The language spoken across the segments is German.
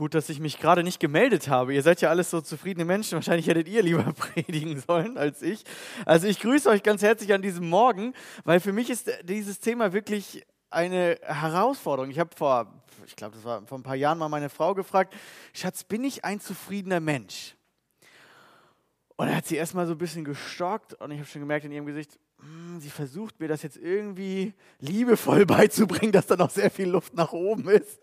Gut, dass ich mich gerade nicht gemeldet habe. Ihr seid ja alles so zufriedene Menschen. Wahrscheinlich hättet ihr lieber predigen sollen als ich. Also ich grüße euch ganz herzlich an diesem Morgen, weil für mich ist dieses Thema wirklich eine Herausforderung. Ich habe vor, ich glaube, das war vor ein paar Jahren mal meine Frau gefragt, Schatz, bin ich ein zufriedener Mensch? Und dann hat sie erstmal so ein bisschen gestockt und ich habe schon gemerkt in ihrem Gesicht, sie versucht mir das jetzt irgendwie liebevoll beizubringen, dass da noch sehr viel Luft nach oben ist.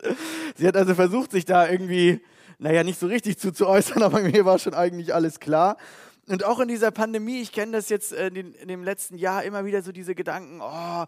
Sie hat also versucht, sich da irgendwie, naja, nicht so richtig zu, zu äußern, aber mir war schon eigentlich alles klar. Und auch in dieser Pandemie, ich kenne das jetzt in, den, in, dem letzten Jahr immer wieder so diese Gedanken, oh,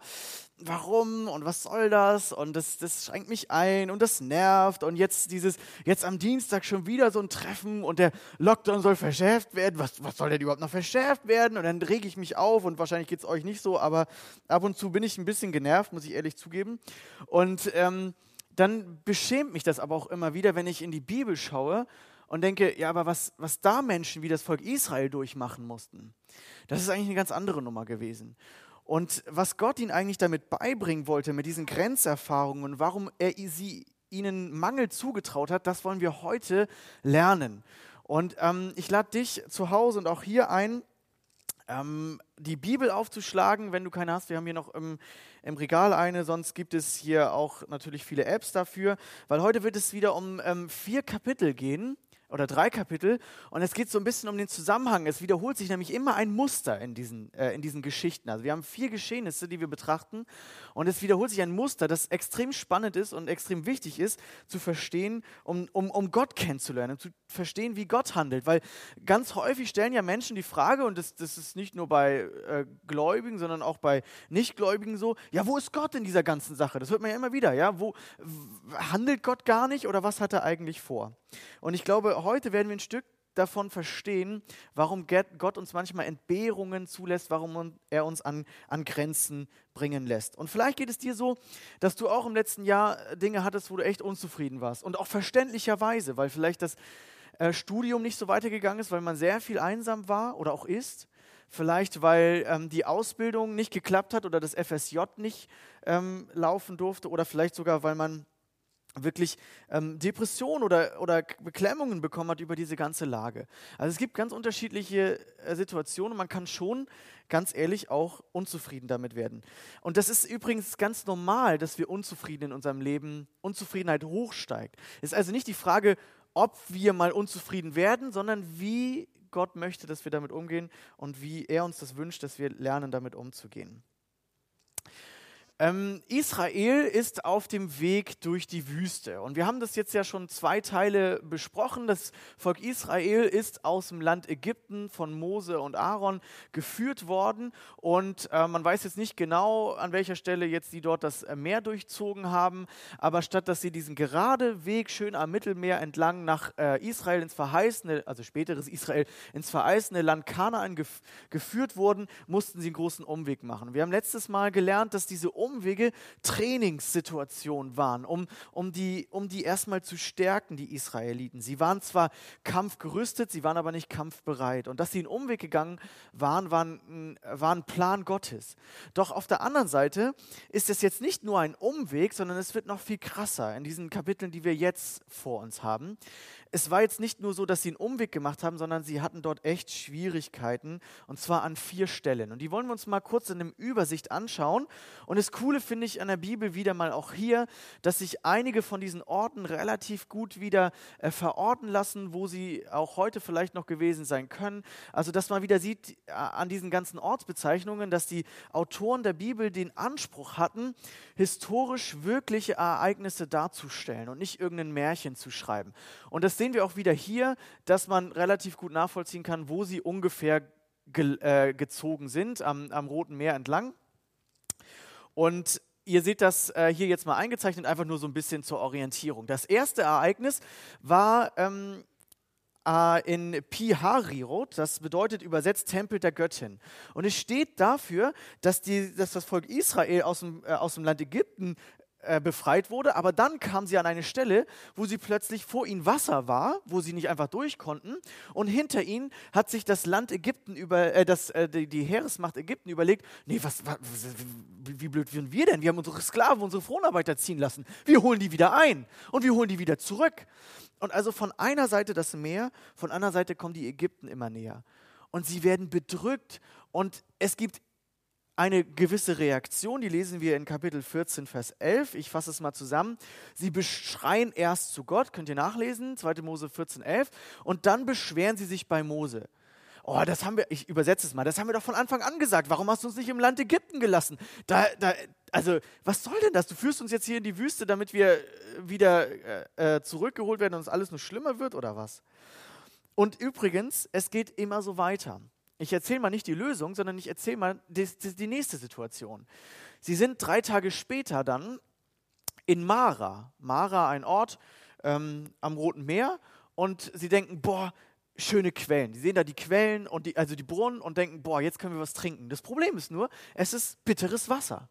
warum und was soll das? Und das, das schränkt mich ein und das nervt. Und jetzt dieses, jetzt am Dienstag schon wieder so ein Treffen und der Lockdown soll verschärft werden, was, was soll denn überhaupt noch verschärft werden? Und dann rege ich mich auf und wahrscheinlich geht es euch nicht so, aber ab und zu bin ich ein bisschen genervt, muss ich ehrlich zugeben. Und ähm, dann beschämt mich das aber auch immer wieder, wenn ich in die Bibel schaue und denke, ja, aber was, was da Menschen wie das Volk Israel durchmachen mussten, das ist eigentlich eine ganz andere Nummer gewesen. Und was Gott ihnen eigentlich damit beibringen wollte, mit diesen Grenzerfahrungen und warum er sie ihnen Mangel zugetraut hat, das wollen wir heute lernen. Und ähm, ich lade dich zu Hause und auch hier ein, ähm, die Bibel aufzuschlagen, wenn du keine hast. Wir haben hier noch im, im, Regal eine, sonst gibt es hier auch natürlich viele Apps dafür, weil heute wird es wieder um ähm, vier Kapitel gehen oder drei Kapitel und es geht so ein bisschen um den Zusammenhang. Es wiederholt sich nämlich immer ein Muster in diesen, äh, in diesen Geschichten. Also wir haben vier Geschehnisse, die wir betrachten und es wiederholt sich ein Muster, das extrem spannend ist und extrem wichtig ist zu verstehen, um, um, um Gott kennenzulernen, zu verstehen, wie Gott handelt. Weil ganz häufig stellen ja Menschen die Frage, und das, das ist nicht nur bei äh, Gläubigen, sondern auch bei Nichtgläubigen so, ja, wo ist Gott in dieser ganzen Sache? Das hört man ja immer wieder, ja, wo handelt Gott gar nicht oder was hat er eigentlich vor? Und ich glaube, heute werden wir ein Stück davon verstehen, warum Gott uns manchmal Entbehrungen zulässt, warum er uns an, an Grenzen bringen lässt. Und vielleicht geht es dir so, dass du auch im letzten Jahr Dinge hattest, wo du echt unzufrieden warst. Und auch verständlicherweise, weil vielleicht das äh, Studium nicht so weitergegangen ist, weil man sehr viel einsam war oder auch ist. Vielleicht, weil ähm, die Ausbildung nicht geklappt hat oder das FSJ nicht ähm, laufen durfte. Oder vielleicht sogar, weil man wirklich ähm, Depressionen oder, oder Beklemmungen bekommen hat über diese ganze Lage. Also es gibt ganz unterschiedliche äh, Situationen man kann schon ganz ehrlich auch unzufrieden damit werden. Und das ist übrigens ganz normal, dass wir unzufrieden in unserem Leben, Unzufriedenheit hochsteigt. Es ist also nicht die Frage, ob wir mal unzufrieden werden, sondern wie Gott möchte, dass wir damit umgehen und wie er uns das wünscht, dass wir lernen, damit umzugehen. Ähm, Israel ist auf dem Weg durch die Wüste. Und wir haben das jetzt ja schon zwei Teile besprochen. Das Volk Israel ist aus dem Land Ägypten von Mose und Aaron geführt worden. Und äh, man weiß jetzt nicht genau, an welcher Stelle jetzt sie dort das Meer durchzogen haben. Aber statt dass sie diesen gerade Weg schön am Mittelmeer entlang nach äh, Israel ins verheißene, also späteres Israel, ins verheißene Land Kanaan gef geführt wurden, mussten sie einen großen Umweg machen. Wir haben letztes Mal gelernt, dass diese Umwege Umwege Trainingssituationen waren, um, um, die, um die erstmal zu stärken, die Israeliten. Sie waren zwar kampfgerüstet, sie waren aber nicht kampfbereit. Und dass sie einen Umweg gegangen waren, war ein, war ein Plan Gottes. Doch auf der anderen Seite ist es jetzt nicht nur ein Umweg, sondern es wird noch viel krasser in diesen Kapiteln, die wir jetzt vor uns haben es war jetzt nicht nur so, dass sie einen Umweg gemacht haben, sondern sie hatten dort echt Schwierigkeiten und zwar an vier Stellen. Und die wollen wir uns mal kurz in einem Übersicht anschauen. Und das Coole finde ich an der Bibel wieder mal auch hier, dass sich einige von diesen Orten relativ gut wieder äh, verorten lassen, wo sie auch heute vielleicht noch gewesen sein können. Also, dass man wieder sieht äh, an diesen ganzen Ortsbezeichnungen, dass die Autoren der Bibel den Anspruch hatten, historisch wirkliche Ereignisse darzustellen und nicht irgendein Märchen zu schreiben. Und das sehen wir auch wieder hier, dass man relativ gut nachvollziehen kann, wo sie ungefähr ge äh, gezogen sind, am, am Roten Meer entlang. Und ihr seht das äh, hier jetzt mal eingezeichnet, einfach nur so ein bisschen zur Orientierung. Das erste Ereignis war ähm, äh, in Piharirot, das bedeutet übersetzt Tempel der Göttin. Und es steht dafür, dass, die, dass das Volk Israel aus dem, äh, aus dem Land Ägypten äh, befreit wurde, aber dann kam sie an eine Stelle, wo sie plötzlich vor ihnen Wasser war, wo sie nicht einfach durch konnten und hinter ihnen hat sich das Land Ägypten über äh, das, äh, die, die, Heeresmacht Ägypten überlegt, nee, was, was, wie blöd sind wir denn? Wir haben unsere Sklaven, unsere Fronarbeiter ziehen lassen. Wir holen die wieder ein und wir holen die wieder zurück. Und also von einer Seite das Meer, von einer Seite kommen die Ägypten immer näher und sie werden bedrückt und es gibt eine gewisse Reaktion, die lesen wir in Kapitel 14, Vers 11. Ich fasse es mal zusammen. Sie beschreien erst zu Gott, könnt ihr nachlesen, 2. Mose 14, 11, und dann beschweren sie sich bei Mose. Oh, das haben wir, ich übersetze es mal, das haben wir doch von Anfang an gesagt. Warum hast du uns nicht im Land Ägypten gelassen? Da, da, also, was soll denn das? Du führst uns jetzt hier in die Wüste, damit wir äh, wieder äh, äh, zurückgeholt werden und uns alles nur schlimmer wird oder was? Und übrigens, es geht immer so weiter. Ich erzähle mal nicht die Lösung, sondern ich erzähle mal die, die, die, nächste Situation. Sie sind drei Tage später dann in Mara. Mara, ein Ort ähm, am Roten Meer. Und sie denken, boah, schöne Quellen. Sie sehen da die Quellen, und die, also die Brunnen und denken, boah, jetzt können wir was trinken. Das Problem ist nur, es ist bitteres Wasser.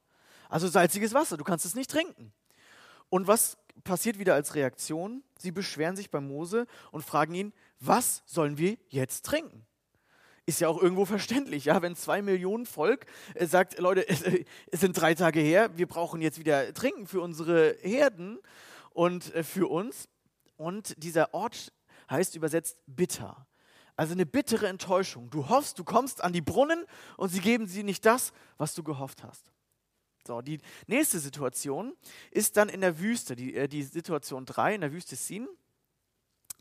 Also salziges Wasser, du kannst es nicht trinken. Und was passiert wieder als Reaktion? Sie beschweren sich bei Mose und fragen ihn, was sollen wir jetzt trinken? Ist ja auch irgendwo verständlich, ja, wenn zwei Millionen Volk äh, sagt, Leute, es, äh, es, sind drei Tage her, wir brauchen jetzt wieder Trinken für unsere Herden und äh, für uns. Und dieser Ort heißt übersetzt bitter. Also eine bittere Enttäuschung. Du hoffst, du kommst an die Brunnen und sie geben dir nicht das, was du gehofft hast. So, die nächste Situation ist dann in der Wüste, die, äh, die Situation 3 in der Wüste Sin.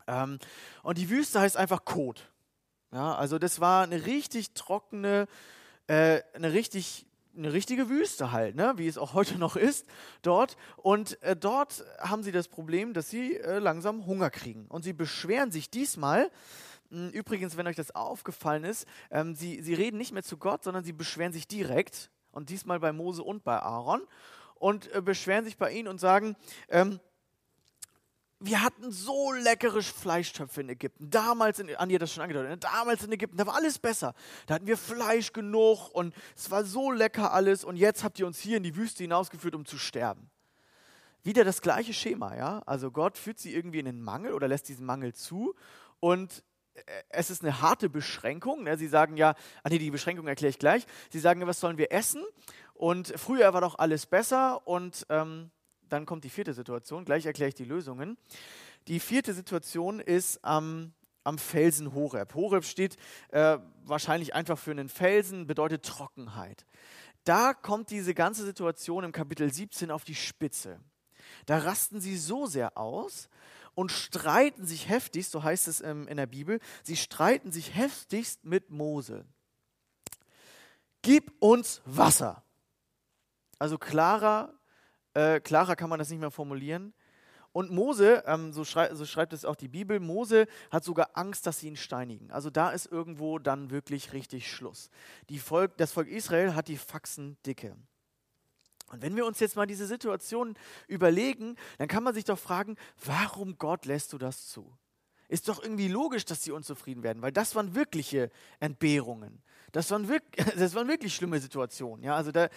Ähm, und die Wüste heißt einfach Kot. Ja, also das war eine richtig trockene, äh, eine richtig eine richtige Wüste halt, ne? wie es auch heute noch ist dort. Und äh, dort haben sie das Problem, dass sie äh, langsam Hunger kriegen. Und sie beschweren sich diesmal, mh, hm, übrigens, wenn euch das aufgefallen ist, ähm, sie, sie reden nicht mehr zu Gott, sondern sie beschweren sich direkt. Und diesmal bei Mose und bei Aaron. Und äh, beschweren sich bei ihnen und sagen, ähm, wir hatten so leckere Fleischtöpfe in Ägypten. Damals, in, Andi hat das schon angedeutet, ne? damals in Ägypten, da war alles besser. Da hatten wir Fleisch genug und es war so lecker alles und jetzt habt ihr uns hier in die Wüste hinausgeführt, um zu sterben. Wieder das gleiche Schema, ja. Also Gott führt sie irgendwie in den Mangel oder lässt diesen Mangel zu und äh, es ist eine harte Beschränkung. Ne? Sie sagen ja, ah nee, die Beschränkung erkläre ich gleich. Sie sagen, was sollen wir essen? Und früher war doch alles besser und ähm, dann kommt die vierte Situation, gleich erkläre ich die Lösungen. Die vierte Situation ist am, am Felsen Horeb. Horeb steht äh, wahrscheinlich einfach für einen Felsen, bedeutet Trockenheit. Da kommt diese ganze Situation im Kapitel 17 auf die Spitze. Da rasten sie so sehr aus und streiten sich heftigst, so heißt es ähm, in der Bibel, sie streiten sich heftigst mit Mose. Gib uns Wasser. Also klarer äh, klarer kann man das nicht mehr formulieren. Und Mose, ähm, so, schrei so, schreibt es auch die Bibel, Mose hat sogar Angst, dass sie ihn steinigen. Also da ist irgendwo dann wirklich richtig Schluss. Volk, das Volk Israel hat die Faxen dicke. Und wenn wir uns jetzt mal diese Situation überlegen, dann kann man sich doch fragen, warum Gott lässt du das zu? Ist doch irgendwie logisch, dass sie unzufrieden werden, weil das waren wirkliche Entbehrungen. Das waren, wirklich, das waren wirklich schlimme Situationen. Ja? Also da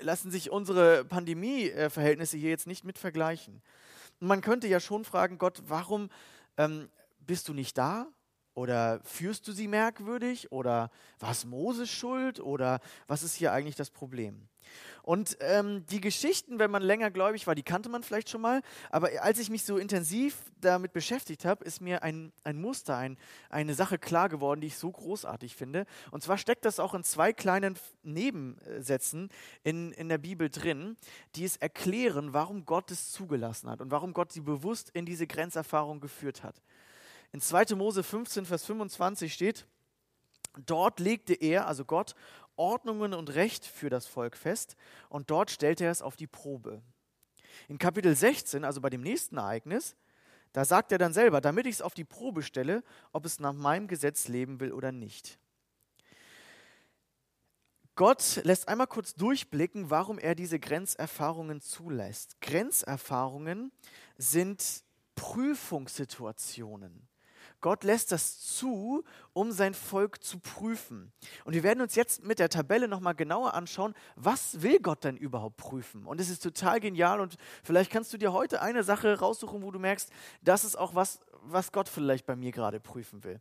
lassen sich unsere Pandemie-Verhältnisse hier jetzt nicht mit vergleichen. Und man könnte ja schon fragen, Gott, warum ähm, bist du nicht da? Oder führst du sie merkwürdig? Oder war es Moses schuld? Oder was ist hier eigentlich das Problem? Und ähm, die Geschichten, wenn man länger gläubig war, die kannte man vielleicht schon mal. Aber als ich mich so intensiv damit beschäftigt habe, ist mir ein, ein Muster, ein, eine Sache klar geworden, die ich so großartig finde. Und zwar steckt das auch in zwei kleinen Nebensätzen in, in der Bibel drin, die es erklären, warum Gott es zugelassen hat und warum Gott sie bewusst in diese Grenzerfahrung geführt hat. In 2. Mose 15, Vers 25 steht, Dort legte er, also Gott, Ordnungen und Recht für das Volk fest und dort stellte er es auf die Probe. In Kapitel 16, also bei dem nächsten Ereignis, da sagt er dann selber, damit ich es auf die Probe stelle, ob es nach meinem Gesetz leben will oder nicht. Gott lässt einmal kurz durchblicken, warum er diese Grenzerfahrungen zulässt. Grenzerfahrungen sind Prüfungssituationen. Gott lässt das zu, um sein Volk zu prüfen. Und wir werden uns jetzt mit der Tabelle nochmal genauer anschauen, was will Gott denn überhaupt prüfen? Und es ist total genial und vielleicht kannst du dir heute eine Sache raussuchen, wo du merkst, das ist auch was, was Gott vielleicht bei mir gerade prüfen will.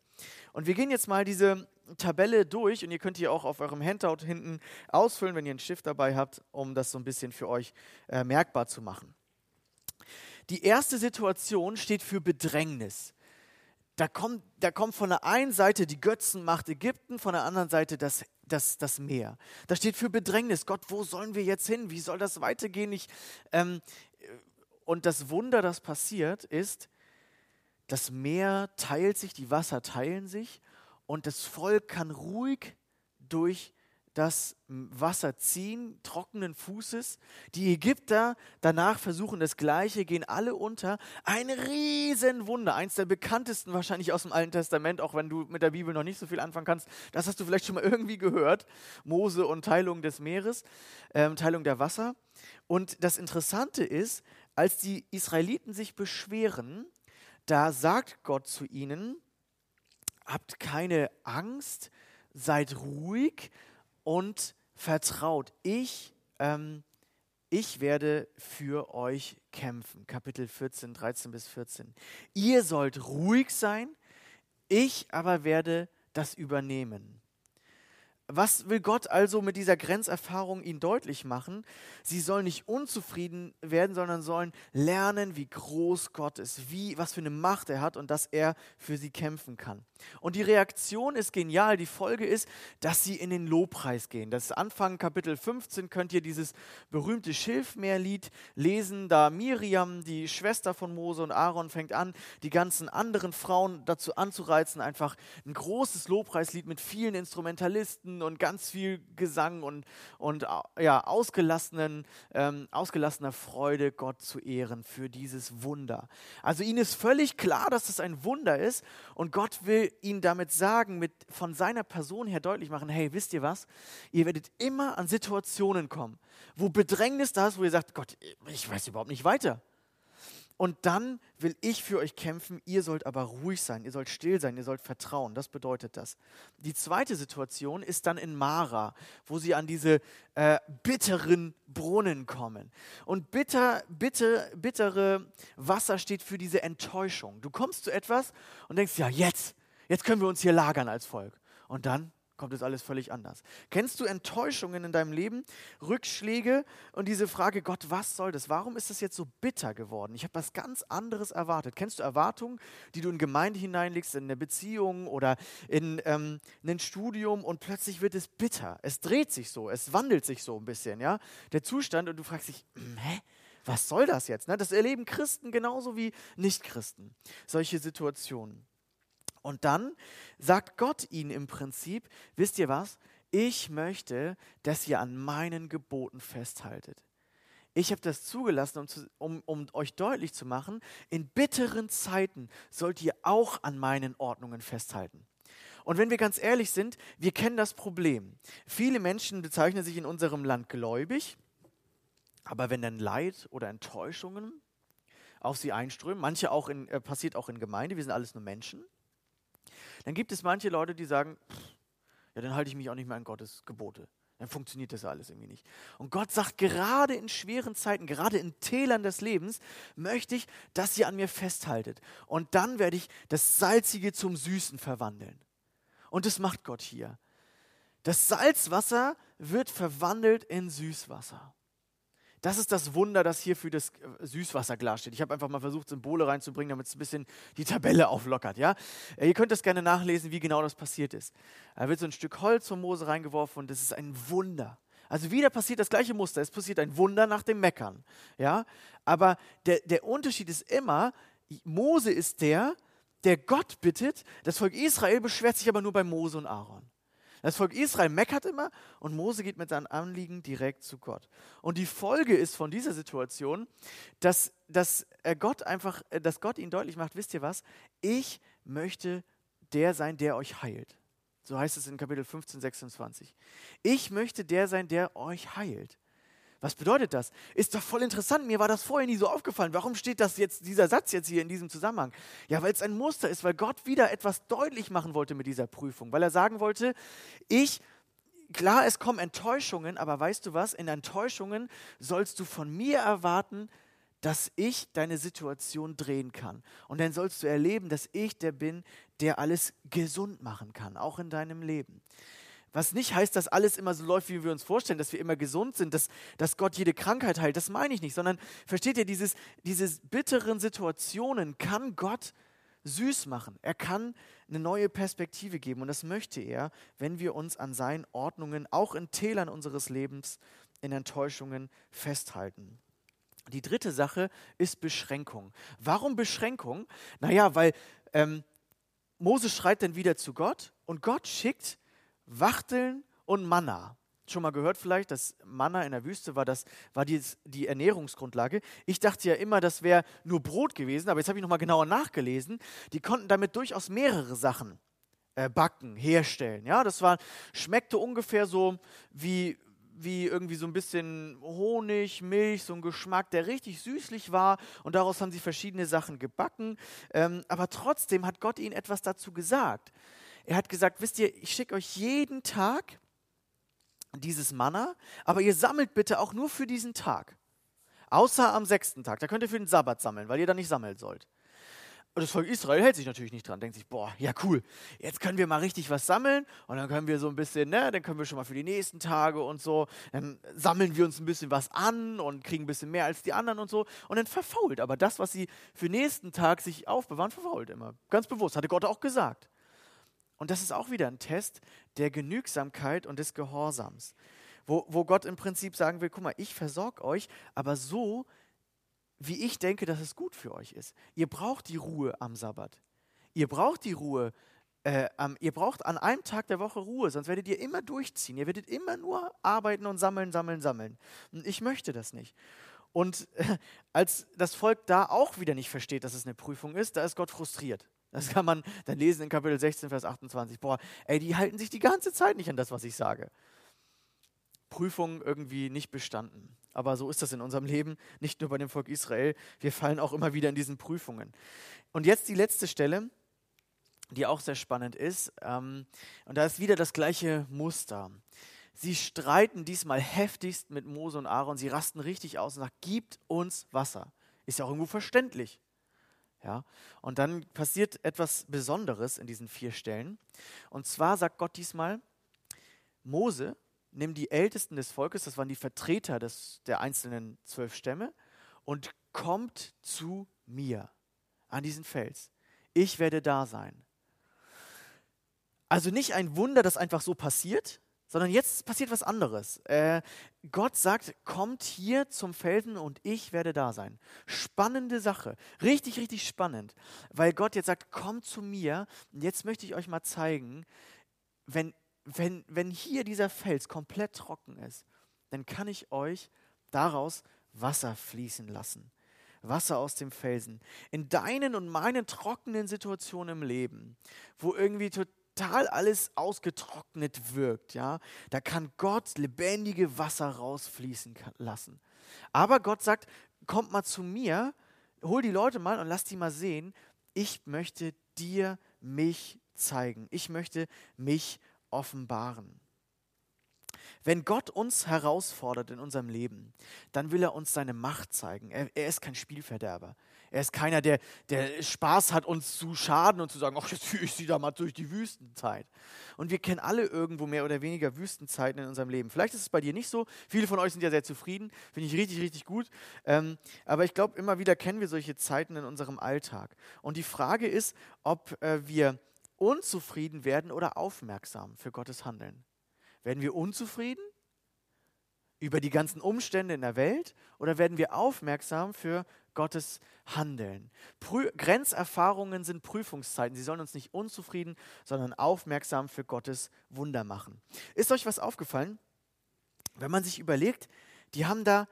Und wir gehen jetzt mal diese Tabelle durch und ihr könnt hier auch auf eurem Handout hinten ausfüllen, wenn ihr einen Stift dabei habt, um das so ein bisschen für euch äh, merkbar zu machen. Die erste Situation steht für Bedrängnis. Da kommt, da kommt von der einen Seite die Götzenmacht Ägypten, von der anderen Seite das, das, das Meer. Da steht für Bedrängnis. Gott, wo sollen wir jetzt hin? Wie soll das weitergehen? Ich, ähm, und das Wunder, das passiert, ist, das Meer teilt sich, die Wasser teilen sich und das Volk kann ruhig durch das Wasser ziehen, trockenen Fußes. Die Ägypter danach versuchen das Gleiche, gehen alle unter. Ein Riesenwunder, eins der bekanntesten wahrscheinlich aus dem Alten Testament, auch wenn du mit der Bibel noch nicht so viel anfangen kannst. Das hast du vielleicht schon mal irgendwie gehört. Mose und Teilung des Meeres, ähm, Teilung der Wasser. Und das Interessante ist, als die Israeliten sich beschweren, da sagt Gott zu ihnen, habt keine Angst, seid ruhig, und vertraut. Ich, ähm, ich werde für euch kämpfen. Kapitel 14, 13 bis 14. Ihr sollt ruhig sein, ich aber werde das übernehmen. Was will Gott also mit dieser Grenzerfahrung ihnen deutlich machen? Sie sollen nicht unzufrieden werden, sondern sollen lernen, wie groß Gott ist, wie, was für eine Macht er hat und dass er für sie kämpfen kann. Und die Reaktion ist genial. Die Folge ist, dass sie in den Lobpreis gehen. Das Anfang Kapitel 15 könnt ihr dieses berühmte Schilfmeerlied lesen. Da Miriam, die Schwester von Mose und Aaron, fängt an, die ganzen anderen Frauen dazu anzureizen, einfach ein großes Lobpreislied mit vielen Instrumentalisten und ganz viel Gesang und, und ja, ausgelassenen, ähm, ausgelassener Freude Gott zu ehren für dieses Wunder. Also ihnen ist völlig klar, dass es ein Wunder ist und Gott will ihnen damit sagen, mit, von seiner Person her deutlich machen, hey, wisst ihr was? Ihr werdet immer an Situationen kommen, wo Bedrängnis da ist, wo ihr sagt, Gott, ich weiß überhaupt nicht weiter. Und dann will ich für euch kämpfen, ihr sollt aber ruhig sein, ihr sollt still sein, ihr sollt vertrauen. Das bedeutet das. Die zweite Situation ist dann in Mara, wo sie an diese äh, bitteren Brunnen kommen. Und bitter, bitter, bittere Wasser steht für diese Enttäuschung. Du kommst zu etwas und denkst, ja, jetzt, jetzt können wir uns hier lagern als Volk. Und dann kommt es alles völlig anders. Kennst du Enttäuschungen in deinem Leben, Rückschläge und diese Frage, Gott, was soll das? Warum ist das jetzt so bitter geworden? Ich habe was ganz anderes erwartet. Kennst du Erwartungen, die du in Gemeinde hineinlegst, in eine Beziehung oder in, ähm, in ein Studium und plötzlich wird es bitter. Es dreht sich so, es wandelt sich so ein bisschen, ja, der Zustand und du fragst dich, hm, hä? Was soll das jetzt? Ne? Das erleben Christen genauso wie Nichtchristen. Solche Situationen. Und dann sagt Gott ihnen im Prinzip, wisst ihr was? Ich möchte, dass ihr an meinen Geboten festhaltet. Ich habe das zugelassen, um, zu, um, um, euch deutlich zu machen, in bitteren Zeiten sollt ihr auch an meinen Ordnungen festhalten. Und wenn wir ganz ehrlich sind, wir kennen das Problem. Viele Menschen bezeichnen sich in unserem Land gläubig, aber wenn dann Leid oder Enttäuschungen auf sie einströmen, manche auch in, äh, passiert auch in Gemeinde, wir sind alles nur Menschen, dann gibt es manche Leute, die sagen, pff, ja, dann halte ich mich auch nicht mehr an Gottes Gebote. Dann funktioniert das alles irgendwie nicht. Und Gott sagt, gerade in schweren Zeiten, gerade in Tälern des Lebens, möchte ich, dass ihr an mir festhaltet. Und dann werde ich das Salzige zum Süßen verwandeln. Und das macht Gott hier. Das Salzwasser wird verwandelt in Süßwasser. Das ist das Wunder, das hier für das äh, Süßwasserglas steht. Ich habe einfach mal versucht, Symbole reinzubringen, damit es ein bisschen die Tabelle auflockert. Ja? Äh, ihr könnt das gerne nachlesen, wie genau das passiert ist. Da wird so ein Stück Holz von Mose reingeworfen und das ist ein Wunder. Also wieder passiert das gleiche Muster. Es passiert ein Wunder nach dem Meckern. Ja? Aber der, der Unterschied ist immer, Mose ist der, der Gott bittet. Das Volk Israel beschwert sich aber nur bei Mose und Aaron. Das Volk Israel meckert immer und Mose geht mit seinen Anliegen direkt zu Gott. Und die Folge ist von dieser Situation, dass, dass Gott einfach, äh, dass Gott ihnen deutlich macht, wisst ihr was? Ich möchte der sein, der euch heilt. So heißt es in Kapitel 15, 26. Ich möchte der sein, der euch heilt. Was bedeutet das? Ist doch voll interessant. Mir war das vorher nie so aufgefallen. Warum steht das jetzt, dieser Satz jetzt hier in diesem Zusammenhang? Ja, weil es ein Muster ist, weil Gott wieder etwas deutlich machen wollte mit dieser Prüfung. Weil er sagen wollte, ich, klar, es kommen Enttäuschungen, aber weißt du was? In Enttäuschungen sollst du von mir erwarten, dass ich deine Situation drehen kann. Und dann sollst du erleben, dass ich der bin, der alles gesund machen kann, auch in deinem Leben. Was nicht heißt, dass alles immer so läuft, wie wir uns vorstellen, dass wir immer gesund sind, dass, dass Gott jede Krankheit heilt. Das meine ich nicht, sondern versteht ihr, dieses, diese bitteren Situationen kann Gott süß machen. Er kann eine neue Perspektive geben und das möchte er, wenn wir uns an seinen Ordnungen, auch in Tälern unseres Lebens, in Enttäuschungen festhalten. Die dritte Sache ist Beschränkung. Warum Beschränkung? Naja, weil ähm, Moses schreit dann wieder zu Gott und Gott schickt Wachteln und Manna. Schon mal gehört vielleicht, dass Manna in der Wüste war, das war die, die Ernährungsgrundlage. Ich dachte ja immer, das wäre nur Brot gewesen, aber jetzt habe ich nochmal genauer nachgelesen. Die konnten damit durchaus mehrere Sachen äh, backen, herstellen. Ja, das war, schmeckte ungefähr so wie, wie irgendwie so ein bisschen Honig, Milch, so ein Geschmack, der richtig süßlich war. Und daraus haben sie verschiedene Sachen gebacken. Ähm, aber trotzdem hat Gott ihnen etwas dazu gesagt. Er hat gesagt, wisst ihr, ich schicke euch jeden Tag dieses Manna, aber ihr sammelt bitte auch nur für diesen Tag. Außer am sechsten Tag. Da könnt ihr für den Sabbat sammeln, weil ihr da nicht sammeln sollt. Und das Volk Israel hält sich natürlich nicht dran, denkt sich, boah, ja cool, jetzt können wir mal richtig was sammeln und dann können wir so ein bisschen, ne, dann können wir schon mal für die nächsten Tage und so, dann sammeln wir uns ein bisschen was an und kriegen ein bisschen mehr als die anderen und so und dann verfault. Aber das, was sie für nächsten Tag sich aufbewahren, verfault immer. Ganz bewusst, hatte Gott auch gesagt. Und das ist auch wieder ein Test der Genügsamkeit und des Gehorsams, wo, wo Gott im Prinzip sagen will, guck mal, ich versorge euch, aber so, wie ich denke, dass es gut für euch ist. Ihr braucht die Ruhe am Sabbat. Ihr braucht die Ruhe. Äh, ähm, ihr braucht an einem Tag der Woche Ruhe, sonst werdet ihr immer durchziehen. Ihr werdet immer nur arbeiten und sammeln, sammeln, sammeln. Und ich möchte das nicht. Und äh, als das Volk da auch wieder nicht versteht, dass es eine Prüfung ist, da ist Gott frustriert. Das kann man dann lesen in Kapitel 16, Vers 28. Boah, ey, die halten sich die ganze Zeit nicht an das, was ich sage. Prüfung irgendwie nicht bestanden. Aber so ist das in unserem Leben, nicht nur bei dem Volk Israel. Wir fallen auch immer wieder in diesen Prüfungen. Und jetzt die letzte Stelle, die auch sehr spannend ist. Ähm, und da ist wieder das gleiche Muster. Sie streiten diesmal heftigst mit Mose und Aaron. Sie rasten richtig aus und sagen, gibt uns Wasser. Ist ja auch irgendwo verständlich. Ja? Und dann passiert etwas Besonderes in diesen vier Stellen. Und zwar sagt Gott diesmal, Mose, nimm die Ältesten des Volkes, das waren die Vertreter des, der einzelnen zwölf Stämme, und kommt zu mir an diesen Fels. Ich werde da sein. Also nicht ein Wunder, das einfach so passiert, sondern jetzt passiert was anderes. Äh, Gott sagt, kommt hier zum Felsen und ich werde da sein. Spannende Sache, richtig, richtig spannend, weil Gott jetzt sagt, kommt zu mir und jetzt möchte ich euch mal zeigen, wenn, wenn, wenn hier dieser Fels komplett trocken ist, dann kann ich euch daraus Wasser fließen lassen. Wasser aus dem Felsen. In deinen und meinen trockenen Situationen im Leben, wo irgendwie total total alles ausgetrocknet wirkt, ja, da kann Gott lebendige Wasser rausfließen lassen. Aber Gott sagt, kommt mal zu mir, hol die Leute mal und lass die mal sehen, ich möchte dir mich zeigen. Ich möchte mich offenbaren. Wenn Gott uns herausfordert in unserem Leben, dann will er uns seine Macht zeigen. Er, er ist kein Spielverderber. Er ist keiner, der, der Spaß hat, uns zu schaden und zu sagen, ach, jetzt führe ich sie da mal durch die Wüstenzeit. Und wir kennen alle irgendwo mehr oder weniger Wüstenzeiten in unserem Leben. Vielleicht ist es bei dir nicht so. Viele von euch sind ja sehr zufrieden. Finde ich richtig, richtig gut. Ähm, aber ich glaube, immer wieder kennen wir solche Zeiten in unserem Alltag. Und die Frage ist, ob äh, wir unzufrieden werden oder aufmerksam für Gottes Handeln. Werden wir unzufrieden über die ganzen Umstände in der Welt oder werden wir aufmerksam für Gottes Handeln? Prü Grenzerfahrungen sind Prüfungszeiten. Sie sollen uns nicht unzufrieden, sondern aufmerksam für Gottes Wunder machen. Ist euch was aufgefallen? Wenn man sich überlegt, die haben da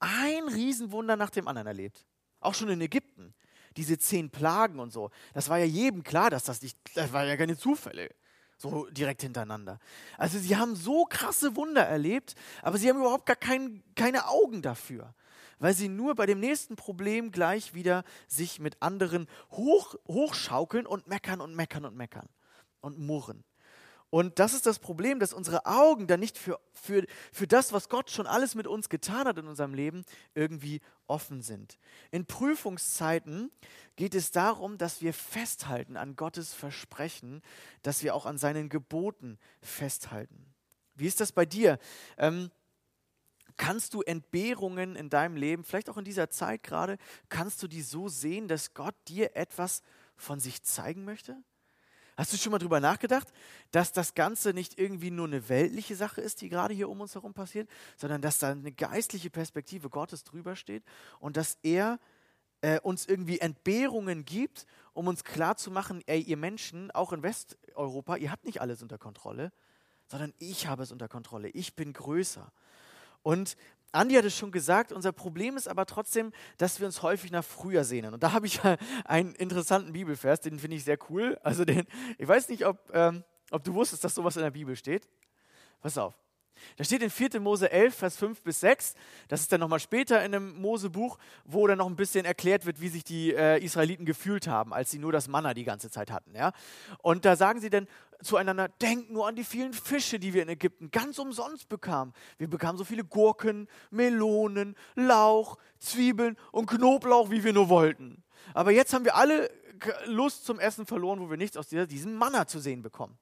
ein Riesenwunder nach dem anderen erlebt. Auch schon in Ägypten. Diese zehn Plagen und so. Das war ja jedem klar, dass das nicht, das war ja keine Zufälle. so direkt hintereinander. Also sie haben so krasse Wunder erlebt, aber sie haben überhaupt gar kein, keine Augen dafür, weil sie nur bei dem nächsten Problem gleich wieder sich mit anderen hoch, hochschaukeln und meckern und meckern und meckern und murren. Und das ist das Problem, dass unsere Augen dann nicht für, für, für das, was Gott schon alles mit uns getan hat in unserem Leben, irgendwie offen sind. In Prüfungszeiten geht es darum, dass wir festhalten an Gottes Versprechen, dass wir auch an seinen Geboten festhalten. Wie ist das bei dir? Ähm, kannst du Entbehrungen in deinem Leben, vielleicht auch in dieser Zeit gerade, kannst du die so sehen, dass Gott dir etwas von sich zeigen möchte? Hast du schon mal drüber nachgedacht, dass das Ganze nicht irgendwie nur eine weltliche Sache ist, die gerade hier um uns herum passiert, sondern dass da eine geistliche Perspektive Gottes drüber steht und dass er äh, uns irgendwie Entbehrungen gibt, um uns klarzumachen, ey, ihr Menschen, auch in Westeuropa, ihr habt nicht alles unter Kontrolle, sondern ich habe es unter Kontrolle. Ich bin größer. Und Andi hat es schon gesagt, unser Problem ist aber trotzdem, dass wir uns häufig nach früher sehnen. Und da habe ich einen interessanten Bibelvers, den finde ich sehr cool. Also den, ich weiß nicht, ob, ähm, ob du wusstest, dass sowas in der Bibel steht. Pass auf. Da steht in 4. Mose 11, Vers 5 bis 6. Das ist dann nochmal später in einem Mosebuch, wo dann noch ein bisschen erklärt wird, wie sich die äh, Israeliten gefühlt haben, als sie nur das Manna die ganze Zeit hatten. Ja? Und da sagen sie dann zueinander, denkt nur an die vielen Fische, die wir in Ägypten ganz umsonst bekamen. Wir bekamen so viele Gurken, Melonen, Lauch, Zwiebeln und Knoblauch, wie wir nur wollten. Aber jetzt haben wir alle Lust zum Essen verloren, wo wir nichts aus dieser, diesem Manna zu sehen bekommen.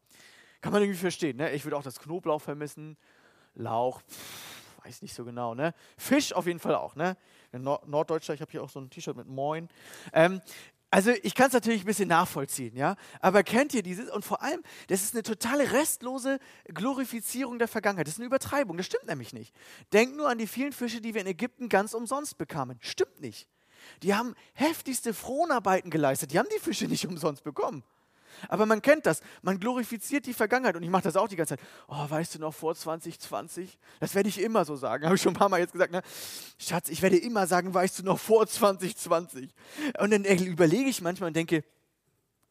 Kann man irgendwie verstehen. Ne? Ich würde auch das Knoblauch vermissen Lauch, pff, weiß nicht so genau, ne? Fisch auf jeden Fall auch, ne? Nord Norddeutscher, ich habe hier auch so ein T-Shirt mit Moin. Ähm, also ich kann es natürlich ein bisschen nachvollziehen, ja. Aber kennt ihr dieses? Und vor allem, das ist eine totale restlose Glorifizierung der Vergangenheit. Das ist eine Übertreibung. Das stimmt nämlich nicht. Denkt nur an die vielen Fische, die wir in Ägypten ganz umsonst bekamen. Stimmt nicht. Die haben heftigste Fronarbeiten geleistet. Die haben die Fische nicht umsonst bekommen. Aber man kennt das. Man glorifiziert die Vergangenheit. Und ich mache das auch die ganze Zeit. Oh, weißt du noch, vor 2020? Das werde ich immer so sagen. Habe ich schon ein paar Mal jetzt gesagt. Ne? Schatz, ich werde immer sagen, weißt du noch, vor 2020? Und dann überlege ich manchmal und denke,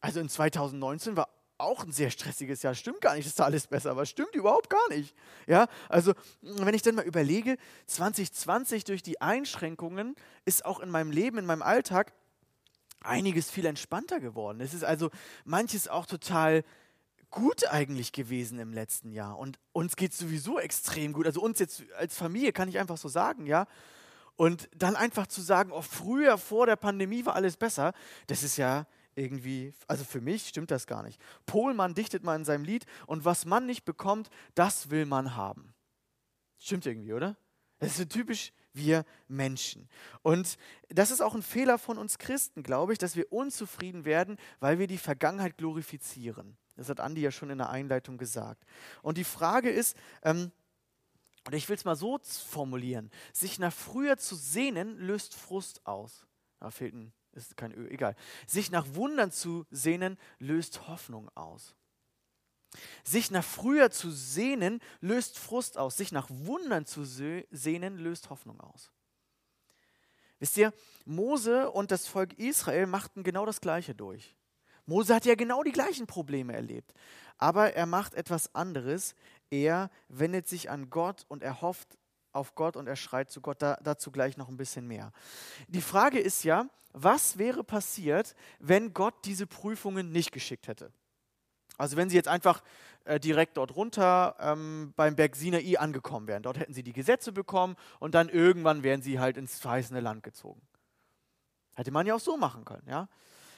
also in 2019 war auch ein sehr stressiges Jahr. Stimmt gar nicht, dass da alles besser war. Stimmt überhaupt gar nicht. Ja, also wenn ich dann mal überlege, 2020 durch die Einschränkungen ist auch in meinem Leben, in meinem Alltag einiges viel entspannter geworden. Es ist also manches auch total gut eigentlich gewesen im letzten Jahr. Und uns geht es sowieso extrem gut. Also uns jetzt als Familie kann ich einfach so sagen, ja. Und dann einfach zu sagen, oh, früher vor der Pandemie war alles besser, das ist ja irgendwie, also für mich stimmt das gar nicht. Pohlmann dichtet mal in seinem Lied, und was man nicht bekommt, das will man haben. Stimmt irgendwie, oder? Das ist so typisch wir Menschen. Und das ist auch ein Fehler von uns Christen, glaube ich, dass wir unzufrieden werden, weil wir die Vergangenheit glorifizieren. Das hat Andi ja schon in der Einleitung gesagt. Und die Frage ist, ähm, oder ich will es mal so formulieren, sich nach früher zu sehnen, löst Frust aus. Da fehlt ein, ist kein Ö, egal. Sich nach Wundern zu sehnen, löst Hoffnung aus. Sich nach früher zu sehnen, löst Frust aus. Sich nach Wundern zu sehnen, löst Hoffnung aus. Wisst ihr, Mose und das Volk Israel machten genau das Gleiche durch. Mose hat ja genau die gleichen Probleme erlebt. Aber er macht etwas anderes. Er wendet sich an Gott und er hofft auf Gott und er schreit zu Gott. Da, dazu gleich noch ein bisschen mehr. Die Frage ist ja, was wäre passiert, wenn Gott diese Prüfungen nicht geschickt hätte? Also wenn sie jetzt einfach äh, direkt dort runter ähm, beim Berg Sinai angekommen wären, dort hätten sie die Gesetze bekommen und dann irgendwann wären sie halt ins verheißene Land gezogen. Hätte man ja auch so machen können, ja.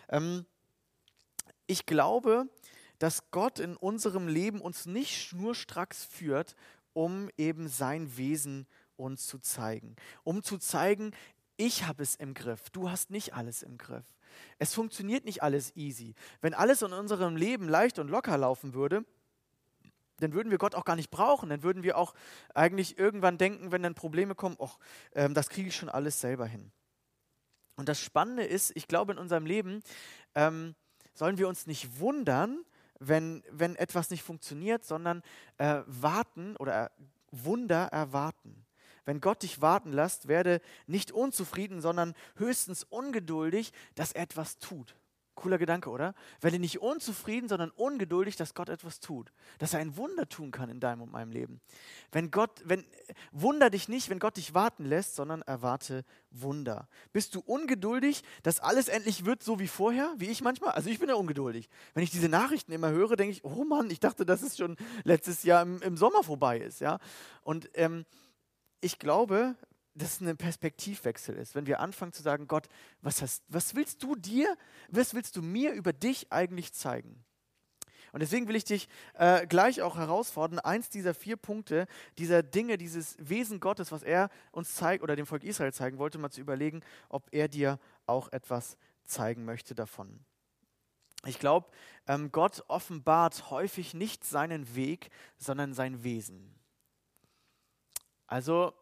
Ähm, ich glaube, dass Gott in unserem Leben uns nicht schnurstracks führt, um eben sein Wesen uns zu zeigen. Um zu zeigen, ich habe es im Griff, du hast nicht alles im Griff. Es funktioniert nicht alles easy. Wenn alles in unserem Leben leicht und locker laufen würde, dann würden wir Gott auch gar nicht brauchen. Dann würden wir auch eigentlich irgendwann denken, wenn dann Probleme kommen, ach, ähm, das kriege ich schon alles selber hin. Und das Spannende ist, ich glaube, in unserem Leben ähm, sollen wir uns nicht wundern, wenn, wenn etwas nicht funktioniert, sondern äh, warten oder Wunder erwarten. Wenn Gott dich warten lässt, werde nicht unzufrieden, sondern höchstens ungeduldig, dass er etwas tut. Cooler Gedanke, oder? Werde nicht unzufrieden, sondern ungeduldig, dass Gott etwas tut. Dass er ein Wunder tun kann in deinem und meinem Leben. Wenn Gott, wenn, wunder dich nicht, wenn Gott dich warten lässt, sondern erwarte Wunder. Bist du ungeduldig, dass alles endlich wird so wie vorher, wie ich manchmal? Also ich bin ja ungeduldig. Wenn ich diese Nachrichten immer höre, denke ich, oh Mann, ich dachte, dass es schon letztes Jahr im, im Sommer vorbei ist, ja. Und ähm, ich glaube, dass es ein Perspektivwechsel ist, wenn wir anfangen zu sagen, Gott, was, hast, was willst du dir, was willst du mir über dich eigentlich zeigen? Und deswegen will ich dich äh, gleich auch herausfordern, eins dieser vier Punkte, dieser Dinge, dieses Wesen Gottes, was er uns zeigt oder dem Volk Israel zeigen wollte, mal zu überlegen, ob er dir auch etwas zeigen möchte davon. Ich glaube, ähm, Gott offenbart häufig nicht seinen Weg, sondern sein Wesen. Also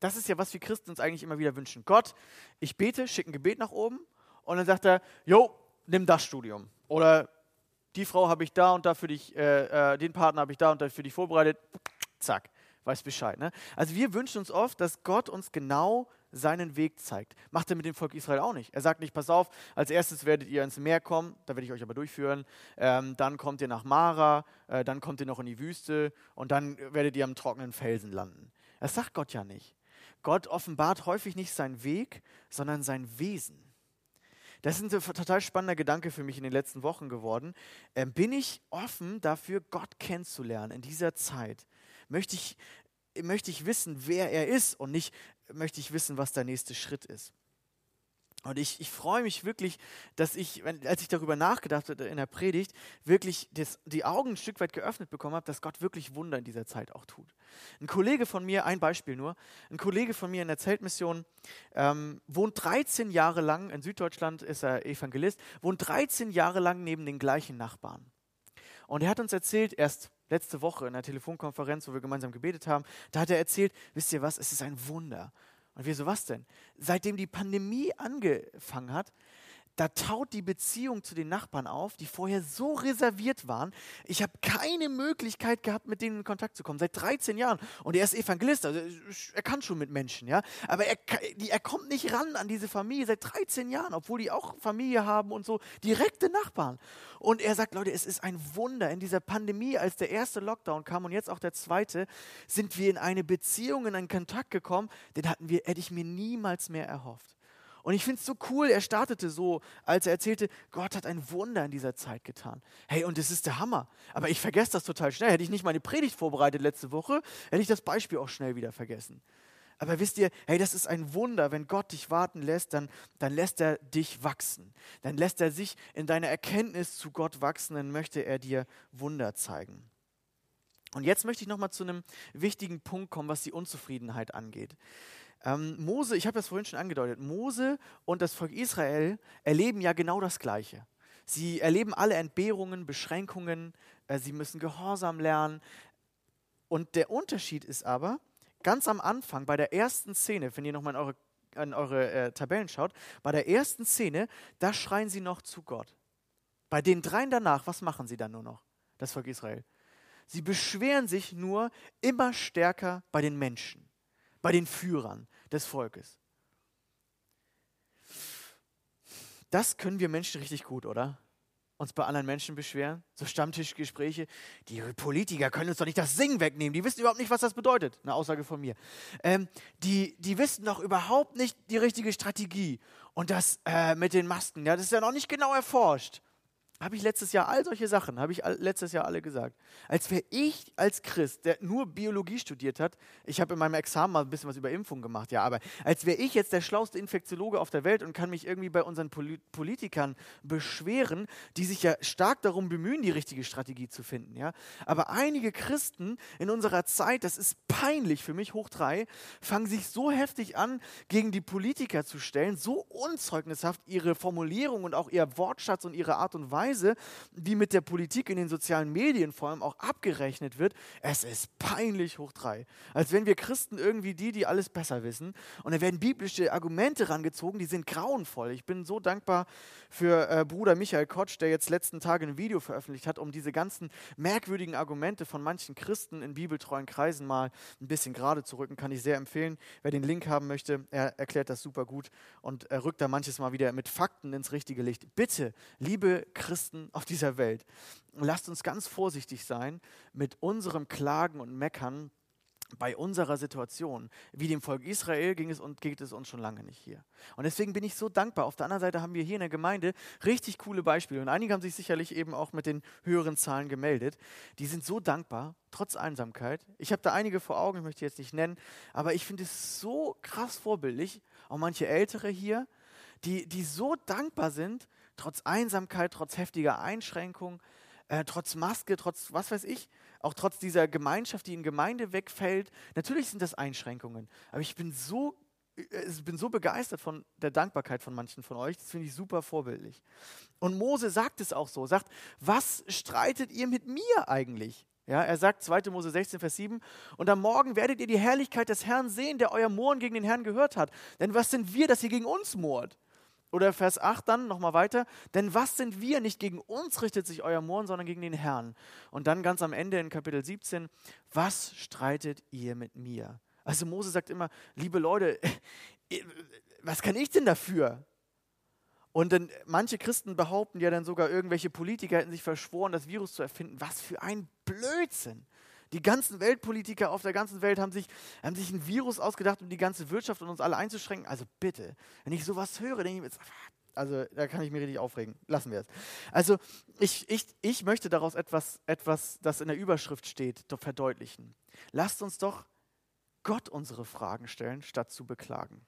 das ist ja, was wir Christen uns eigentlich immer wieder wünschen. Gott, ich bete, schicke ein Gebet nach oben und dann sagt er, jo, nimm das Studium. Oder die Frau habe ich da und da für dich, äh, äh, den Partner habe ich da und da für dich vorbereitet. Zack, weiß Bescheid. Ne? Also wir wünschen uns oft, dass Gott uns genau seinen Weg zeigt. Macht er mit dem Volk Israel auch nicht. Er sagt nicht, pass auf, als erstes werdet ihr ins Meer kommen, da werde ich euch aber durchführen. Ähm, dann kommt ihr nach Mara, äh, dann kommt ihr noch in die Wüste und dann werdet ihr am trockenen Felsen landen. Das sagt Gott ja nicht. Gott offenbart häufig nicht seinen Weg, sondern sein Wesen. Das ist ein total spannender Gedanke für mich in den letzten Wochen geworden. Ähm, bin ich offen dafür, Gott kennenzulernen in dieser Zeit? Möchte ich, möchte ich wissen, wer er ist und nicht möchte ich wissen, was der nächste Schritt ist? Und ich, ich freue mich wirklich, dass ich, als ich darüber nachgedacht habe in der Predigt, wirklich das, die Augen ein Stück weit geöffnet bekommen habe, dass Gott wirklich Wunder in dieser Zeit auch tut. Ein Kollege von mir, ein Beispiel nur, ein Kollege von mir in der Zeltmission ähm, wohnt 13 Jahre lang, in Süddeutschland ist er Evangelist, wohnt 13 Jahre lang neben den gleichen Nachbarn. Und er hat uns erzählt, erst letzte Woche in der Telefonkonferenz, wo wir gemeinsam gebetet haben, da hat er erzählt, wisst ihr was, es ist ein Wunder. Und wir so, was denn? Seitdem die Pandemie angefangen hat, da taut die Beziehung zu den Nachbarn auf, die vorher so reserviert waren. Ich habe keine Möglichkeit gehabt, mit denen in Kontakt zu kommen, seit 13 Jahren. Und er ist Evangelist, also er kann schon mit Menschen, ja. Aber er, er kommt nicht ran an diese Familie seit 13 Jahren, obwohl die auch Familie haben und so, direkte Nachbarn. Und er sagt, Leute, es ist ein Wunder. In dieser Pandemie, als der erste Lockdown kam und jetzt auch der zweite, sind wir in eine Beziehung, in einen Kontakt gekommen, den hatten wir, hätte ich mir niemals mehr erhofft. Und ich finde es so cool, er startete so, als er erzählte, Gott hat ein Wunder in dieser Zeit getan. Hey, und das ist der Hammer. Aber ich vergesse das total schnell. Hätte ich nicht meine Predigt vorbereitet letzte Woche, hätte ich das Beispiel auch schnell wieder vergessen. Aber wisst ihr, hey, das ist ein Wunder. Wenn Gott dich warten lässt, dann, dann lässt er dich wachsen. Dann lässt er sich in deiner Erkenntnis zu Gott wachsen, dann möchte er dir Wunder zeigen. Und jetzt möchte ich nochmal zu einem wichtigen Punkt kommen, was die Unzufriedenheit angeht. Ähm, Mose, ich habe das vorhin schon angedeutet, Mose und das Volk Israel erleben ja genau das Gleiche. Sie erleben alle Entbehrungen, Beschränkungen, äh, sie müssen Gehorsam lernen. Und der Unterschied ist aber, ganz am Anfang, bei der ersten Szene, wenn ihr nochmal in eure, in eure äh, Tabellen schaut, bei der ersten Szene, da schreien sie noch zu Gott. Bei den dreien danach, was machen sie dann nur noch, das Volk Israel? Sie beschweren sich nur immer stärker bei den Menschen, bei den Führern, des Volkes. Das können wir Menschen richtig gut, oder? Uns bei anderen Menschen beschweren, so Stammtischgespräche. Die Politiker können uns doch nicht das Singen wegnehmen. Die wissen überhaupt nicht, was das bedeutet. Eine Aussage von mir. Ähm, die, die wissen doch überhaupt nicht die richtige Strategie. Und das äh, mit den Masken, ja, das ist ja noch nicht genau erforscht. Habe ich letztes Jahr all solche Sachen, habe ich all, letztes Jahr alle gesagt. Als wäre ich als Christ, der nur Biologie studiert hat, ich habe in meinem Examen mal ein bisschen was über Impfung gemacht, ja, aber als wäre ich jetzt der schlauste Infektiologe auf der Welt und kann mich irgendwie bei unseren Poli Politikern beschweren, die sich ja stark darum bemühen, die richtige Strategie zu finden, ja. Aber einige Christen in unserer Zeit, das ist peinlich für mich, hoch drei, fangen sich so heftig an, gegen die Politiker zu stellen, so unzeugnishaft ihre Formulierung und auch ihr Wortschatz und ihre Art und Weise Weise, wie mit der Politik in den sozialen Medien vor allem auch abgerechnet wird, es ist peinlich hoch drei. Als wenn wir Christen irgendwie die, die alles besser wissen. Und da werden biblische Argumente rangezogen, die sind grauenvoll. Ich bin so dankbar für äh, Bruder Michael Kotsch, der jetzt letzten Tage ein Video veröffentlicht hat, um diese ganzen merkwürdigen Argumente von manchen Christen in bibeltreuen Kreisen mal ein bisschen gerade zu rücken. Kann ich sehr empfehlen. Wer den Link haben möchte, er erklärt das super gut und er rückt da manches Mal wieder mit Fakten ins richtige Licht. Bitte, liebe Christen auf dieser Welt, lasst uns ganz vorsichtig sein mit unserem Klagen und Meckern bei unserer Situation, wie dem Volk Israel ging es und geht es uns schon lange nicht hier. Und deswegen bin ich so dankbar. Auf der anderen Seite haben wir hier in der Gemeinde richtig coole Beispiele. Und einige haben sich sicherlich eben auch mit den höheren Zahlen gemeldet. Die sind so dankbar, trotz Einsamkeit. Ich habe da einige vor Augen, ich möchte jetzt nicht nennen, aber ich finde es so krass vorbildlich. Auch manche Ältere hier, die, die so dankbar sind, trotz Einsamkeit, trotz heftiger Einschränkungen, äh, trotz Maske, trotz was weiß ich, auch trotz dieser Gemeinschaft, die in Gemeinde wegfällt. Natürlich sind das Einschränkungen, aber ich bin so, ich äh, bin so begeistert von der Dankbarkeit von manchen von euch. Das finde ich super vorbildlich. Und Mose sagt es auch so, sagt, was streitet ihr mit mir eigentlich? Ja, er sagt 2. Mose 16, Vers 7, und am Morgen werdet ihr die Herrlichkeit des Herrn sehen, der euer Mohren gegen den Herrn gehört hat. Denn was sind wir, dass ihr gegen uns mohrt? Oder Vers 8 dann nochmal weiter. Denn was sind wir? Nicht gegen uns richtet sich euer Murren, sondern gegen den Herrn. Und dann ganz am Ende in Kapitel 17, was streitet ihr mit mir? Also Mose sagt immer, liebe Leute, was kann ich denn dafür? Und dann, manche Christen behaupten ja dann sogar, irgendwelche Politiker hätten sich verschworen, das Virus zu erfinden. Was für ein Blödsinn. Die ganzen Weltpolitiker auf der ganzen Welt haben sich, haben sich ein Virus ausgedacht, um die ganze Wirtschaft und uns alle einzuschränken. Also bitte, wenn ich sowas höre, denke ich mir, also da kann ich mich richtig aufregen. Lassen wir es. Also ich, ich, ich möchte daraus etwas, etwas, das in der Überschrift steht, verdeutlichen. Lasst uns doch Gott unsere Fragen stellen, statt zu beklagen.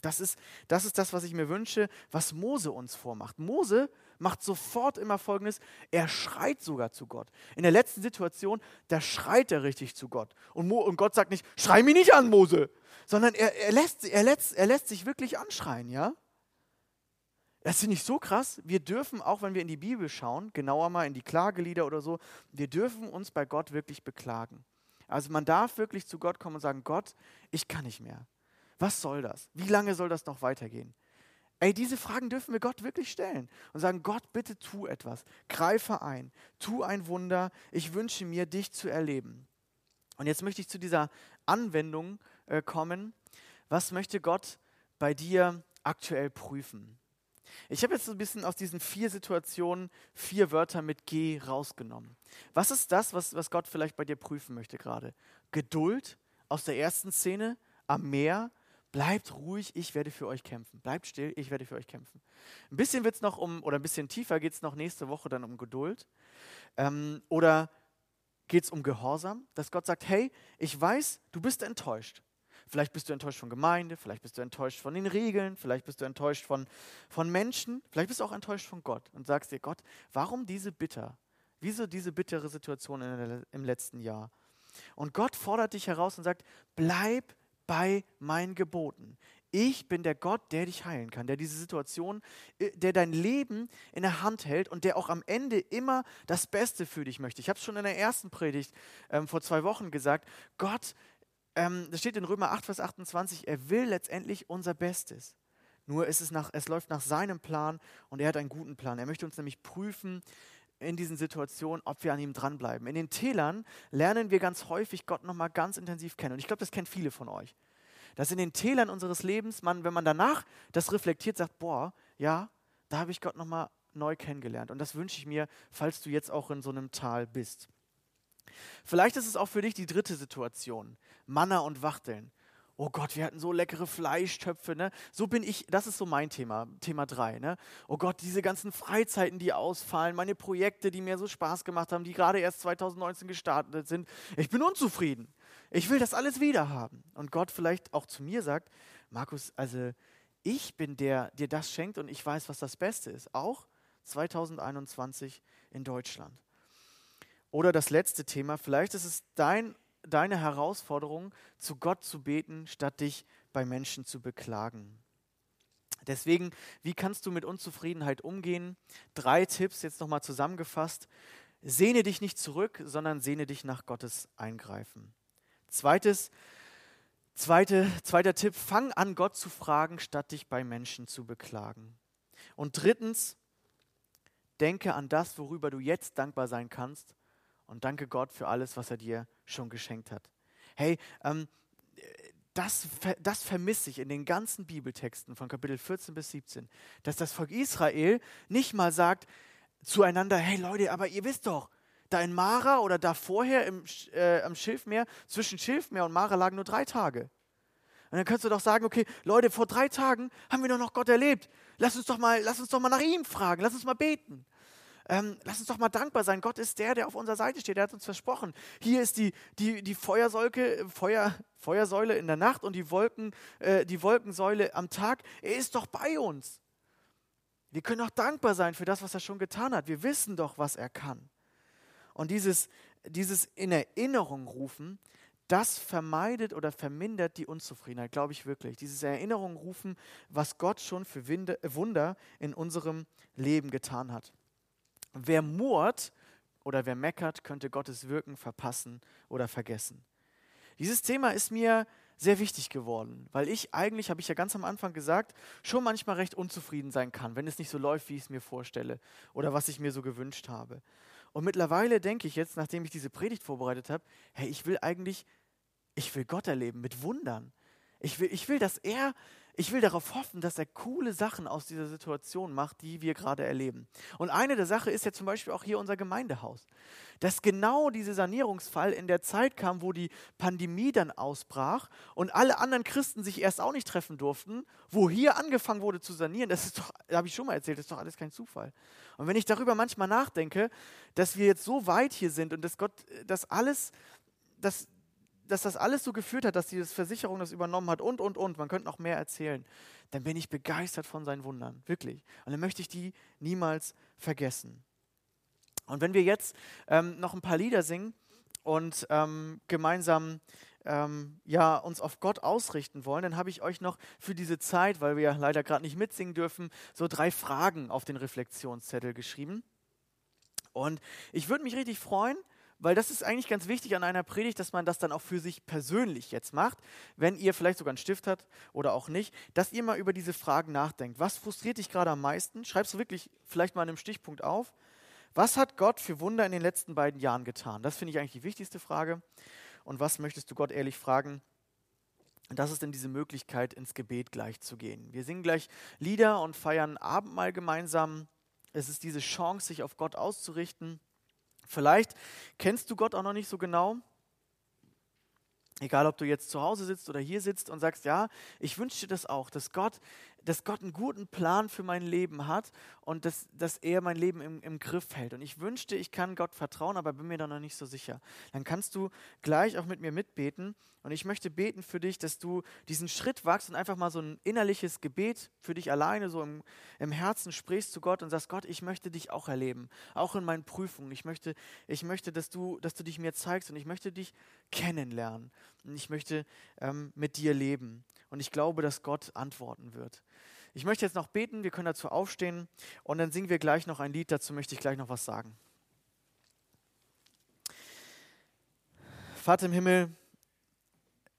Das ist, das ist das, was ich mir wünsche, was Mose uns vormacht. Mose macht sofort immer Folgendes, er schreit sogar zu Gott. In der letzten Situation, da schreit er richtig zu Gott. Und, Mo, und Gott sagt nicht, schrei mich nicht an, Mose, sondern er, er, lässt, er, lässt, er lässt sich wirklich anschreien, ja? Das finde ich so krass. Wir dürfen, auch wenn wir in die Bibel schauen, genauer mal in die Klagelieder oder so, wir dürfen uns bei Gott wirklich beklagen. Also man darf wirklich zu Gott kommen und sagen, Gott, ich kann nicht mehr. Was soll das? Wie lange soll das noch weitergehen? Ey, diese Fragen dürfen wir Gott wirklich stellen und sagen, Gott, bitte tu etwas, greife ein, tu ein Wunder, ich wünsche mir, dich zu erleben. Und jetzt möchte ich zu dieser Anwendung äh, kommen. Was möchte Gott bei dir aktuell prüfen? Ich habe jetzt so ein bisschen aus diesen vier Situationen vier Wörter mit G rausgenommen. Was ist das, was, was Gott vielleicht bei dir prüfen möchte gerade? Geduld aus der ersten Szene am Meer, Bleibt ruhig, ich werde für euch kämpfen. Bleibt still, ich werde für euch kämpfen. Ein bisschen wird es noch um, oder ein bisschen tiefer geht es noch nächste Woche dann um Geduld. Ähm, oder geht es um Gehorsam, dass Gott sagt, hey, ich weiß, du bist enttäuscht. Vielleicht bist du enttäuscht von Gemeinde, vielleicht bist du enttäuscht von den Regeln, vielleicht bist du enttäuscht von, von Menschen, vielleicht bist du auch enttäuscht von Gott und sagst dir, Gott, warum diese bitter? Wieso diese bittere Situation der, im letzten Jahr? Und Gott fordert dich heraus und sagt, bleib bei meinen Geboten. Ich bin der Gott, der dich heilen kann, der diese Situation, äh, der dein Leben in der Hand hält und der auch am Ende immer das Beste für dich möchte. Ich habe es schon in der ersten Predigt ähm, vor zwei Wochen gesagt. Gott, ähm, das steht in Römer 8, Vers 28, er will letztendlich unser Bestes. Nur ist es, nach, es läuft nach seinem Plan und er hat einen guten Plan. Er möchte uns nämlich prüfen, in diesen Situationen, ob wir an ihm dranbleiben. In den Tälern lernen wir ganz häufig Gott nochmal ganz intensiv kennen. Und ich glaube, das kennt viele von euch. Dass in den Tälern unseres Lebens man, wenn man danach das reflektiert, sagt, boah, ja, da habe ich Gott nochmal neu kennengelernt. Und das wünsche ich mir, falls du jetzt auch in so einem Tal bist. Vielleicht ist es auch für dich die dritte Situation, Manna und Wachteln oh Gott, wir hatten so leckere Fleischtöpfe, ne? So bin ich, das ist so mein Thema, Thema 3, ne? Oh Gott, diese ganzen Freizeiten, die ausfallen, meine Projekte, die mir so Spaß gemacht haben, die gerade erst 2019 gestartet sind. Ich bin unzufrieden. Ich will das alles wieder haben. Und Gott vielleicht auch zu mir sagt, Markus, also ich bin der, der das schenkt und ich weiß, was das Beste ist. Auch 2021 in Deutschland. Oder das letzte Thema, vielleicht ist es dein deine Herausforderung, zu Gott zu beten, statt dich bei Menschen zu beklagen. Deswegen, wie kannst du mit Unzufriedenheit umgehen? Drei Tipps jetzt nochmal zusammengefasst. Sehne dich nicht zurück, sondern sehne dich nach Gottes Eingreifen. Zweites, zweite, zweiter Tipp, fang an, Gott zu fragen, statt dich bei Menschen zu beklagen. Und drittens, denke an das, worüber du jetzt dankbar sein kannst und danke Gott für alles, was er dir schon geschenkt hat. Hey, ähm, das, das vermisse ich in den ganzen Bibeltexten von Kapitel 14 bis 17, dass das Volk Israel nicht mal sagt zueinander, hey Leute, aber ihr wisst doch, da in Mara oder da vorher im, äh, am Schilfmeer, zwischen Schilfmeer und Mara lagen nur drei Tage. Und dann kannst du doch sagen, okay, Leute, vor drei Tagen haben wir doch noch Gott erlebt. Lass uns doch mal, lass uns doch mal nach ihm fragen, lass uns mal beten. Ähm, lass uns doch mal dankbar sein. Gott ist der, der auf unserer Seite steht. Er hat uns versprochen. Hier ist die, die, die Feuersäule, Feuer, Feuersäule in der Nacht und die, Wolken, äh, die Wolkensäule am Tag. Er ist doch bei uns. Wir können auch dankbar sein für das, was er schon getan hat. Wir wissen doch, was er kann. Und dieses, dieses in Erinnerung rufen, das vermeidet oder vermindert die Unzufriedenheit, glaube ich wirklich. Dieses Erinnerung rufen, was Gott schon für Wunder in unserem Leben getan hat. Wer murrt oder wer meckert, könnte Gottes Wirken verpassen oder vergessen. Dieses Thema ist mir sehr wichtig geworden, weil ich eigentlich, habe ich ja ganz am Anfang gesagt, schon manchmal recht unzufrieden sein kann, wenn es nicht so läuft, wie ich es mir vorstelle oder was ich mir so gewünscht habe. Und mittlerweile denke ich jetzt, nachdem ich diese Predigt vorbereitet habe, hey, ich will eigentlich, ich will Gott erleben mit Wundern. Ich will, ich will, dass er ich will darauf hoffen, dass er coole Sachen aus dieser Situation macht, die wir gerade erleben. Und eine der Sachen ist ja zum Beispiel auch hier unser Gemeindehaus. Dass genau dieser Sanierungsfall in der Zeit kam, wo die Pandemie dann ausbrach und alle anderen Christen sich erst auch nicht treffen durften, wo hier angefangen wurde zu sanieren, das ist doch, habe ich schon mal erzählt, das ist doch alles kein Zufall. Und wenn ich darüber manchmal nachdenke, dass wir jetzt so weit hier sind und dass Gott das alles, dass, dass das alles so geführt hat, dass die Versicherung das übernommen hat und, und, und, man könnte noch mehr erzählen, dann bin ich begeistert von seinen Wundern, wirklich. Und dann möchte ich die niemals vergessen. Und wenn wir jetzt ähm, noch ein paar Lieder singen und ähm, gemeinsam ähm, ja, uns auf Gott ausrichten wollen, dann habe ich euch noch für diese Zeit, weil wir ja leider gerade nicht mitsingen dürfen, so drei Fragen auf den Reflexionszettel geschrieben. Und ich würde mich richtig freuen, weil das ist eigentlich ganz wichtig an einer Predigt, dass man das dann auch für sich persönlich jetzt macht, wenn ihr vielleicht sogar einen Stift habt oder auch nicht, dass ihr mal über diese Fragen nachdenkt. Was frustriert dich gerade am meisten? Schreibst du wirklich vielleicht mal in einem Stichpunkt auf. Was hat Gott für Wunder in den letzten beiden Jahren getan? Das finde ich eigentlich die wichtigste Frage. Und was möchtest du Gott ehrlich fragen? Das ist denn diese Möglichkeit, ins Gebet gleich zu gehen. Wir singen gleich Lieder und feiern Abendmahl gemeinsam. Es ist diese Chance, sich auf Gott auszurichten. Vielleicht kennst du Gott auch noch nicht so genau. Egal, ob du jetzt zu Hause sitzt oder hier sitzt und sagst, ja, ich wünsche dir das auch, dass Gott dass Gott einen guten Plan für mein Leben hat und dass, dass er mein Leben im, im Griff hält. Und ich wünschte, ich kann Gott vertrauen, aber bin mir da noch nicht so sicher. Dann kannst du gleich auch mit mir mitbeten. Und ich möchte beten für dich, dass du diesen Schritt wagst und einfach mal so ein innerliches Gebet für dich alleine so im, im Herzen sprichst zu Gott und sagst, Gott, ich möchte dich auch erleben, auch in meinen Prüfungen. Ich möchte, ich möchte dass, du, dass du dich mir zeigst und ich möchte dich kennenlernen. Und ich möchte ähm, mit dir leben. Und ich glaube, dass Gott antworten wird. Ich möchte jetzt noch beten, wir können dazu aufstehen und dann singen wir gleich noch ein Lied, dazu möchte ich gleich noch was sagen. Vater im Himmel,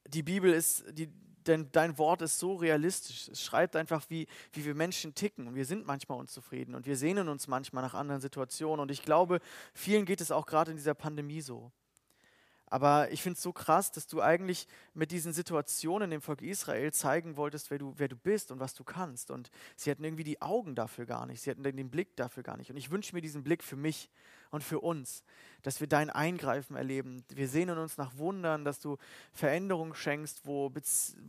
die Bibel ist, die, denn dein Wort ist so realistisch. Es schreibt einfach, wie, wie wir Menschen ticken. Und wir sind manchmal unzufrieden und wir sehnen uns manchmal nach anderen Situationen. Und ich glaube, vielen geht es auch gerade in dieser Pandemie so. Aber ich finde es so krass, dass du eigentlich mit diesen Situationen dem Volk Israel zeigen wolltest, wer du, wer du bist und was du kannst. Und sie hatten irgendwie die Augen dafür gar nicht. Sie hatten den Blick dafür gar nicht. Und ich wünsche mir diesen Blick für mich und für uns, dass wir dein Eingreifen erleben. Wir sehnen uns nach Wundern, dass du Veränderungen schenkst, wo,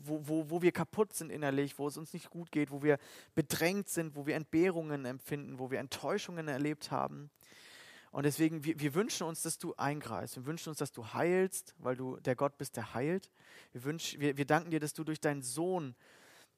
wo, wo, wo wir kaputt sind innerlich, wo es uns nicht gut geht, wo wir bedrängt sind, wo wir Entbehrungen empfinden, wo wir Enttäuschungen erlebt haben. Und deswegen, wir, wir, wünschen uns, dass du eingreifst. Wir wünschen uns, dass du heilst, weil du der Gott bist, der heilt. Wir, wünsch, wir, wir danken dir, dass du durch deinen Sohn,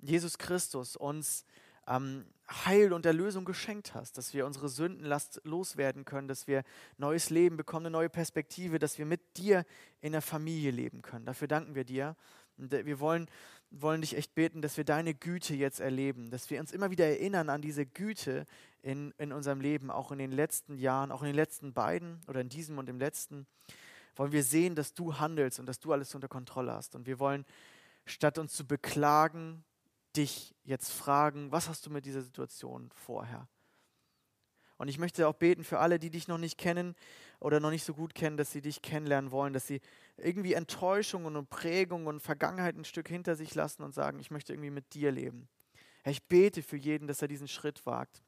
Jesus Christus, uns ähm, Heil und Erlösung geschenkt hast, dass wir unsere Sündenlast loswerden können, dass wir neues Leben bekommen, eine neue Perspektive, dass wir mit dir in der Familie leben können. Dafür danken wir dir Und wir wollen, wollen dich echt beten, dass wir deine Güte jetzt erleben, dass wir uns immer wieder erinnern an diese Güte in, in unserem Leben, auch in den letzten Jahren, auch in den letzten beiden oder in diesem und im letzten. Wollen wir sehen, dass du handelst und dass du alles unter Kontrolle hast. Und wir wollen, statt uns zu beklagen, dich jetzt fragen, was hast du mit dieser Situation vorher? Und ich möchte auch beten für alle, die dich noch nicht kennen oder noch nicht so gut kennen, dass sie dich kennenlernen wollen, dass sie irgendwie Enttäuschungen und Prägungen und Vergangenheit ein Stück hinter sich lassen und sagen, ich möchte irgendwie mit dir leben. Ich bete für jeden, dass er diesen Schritt wagt.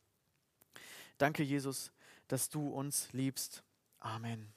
Danke, Jesus, dass du uns liebst. Amen.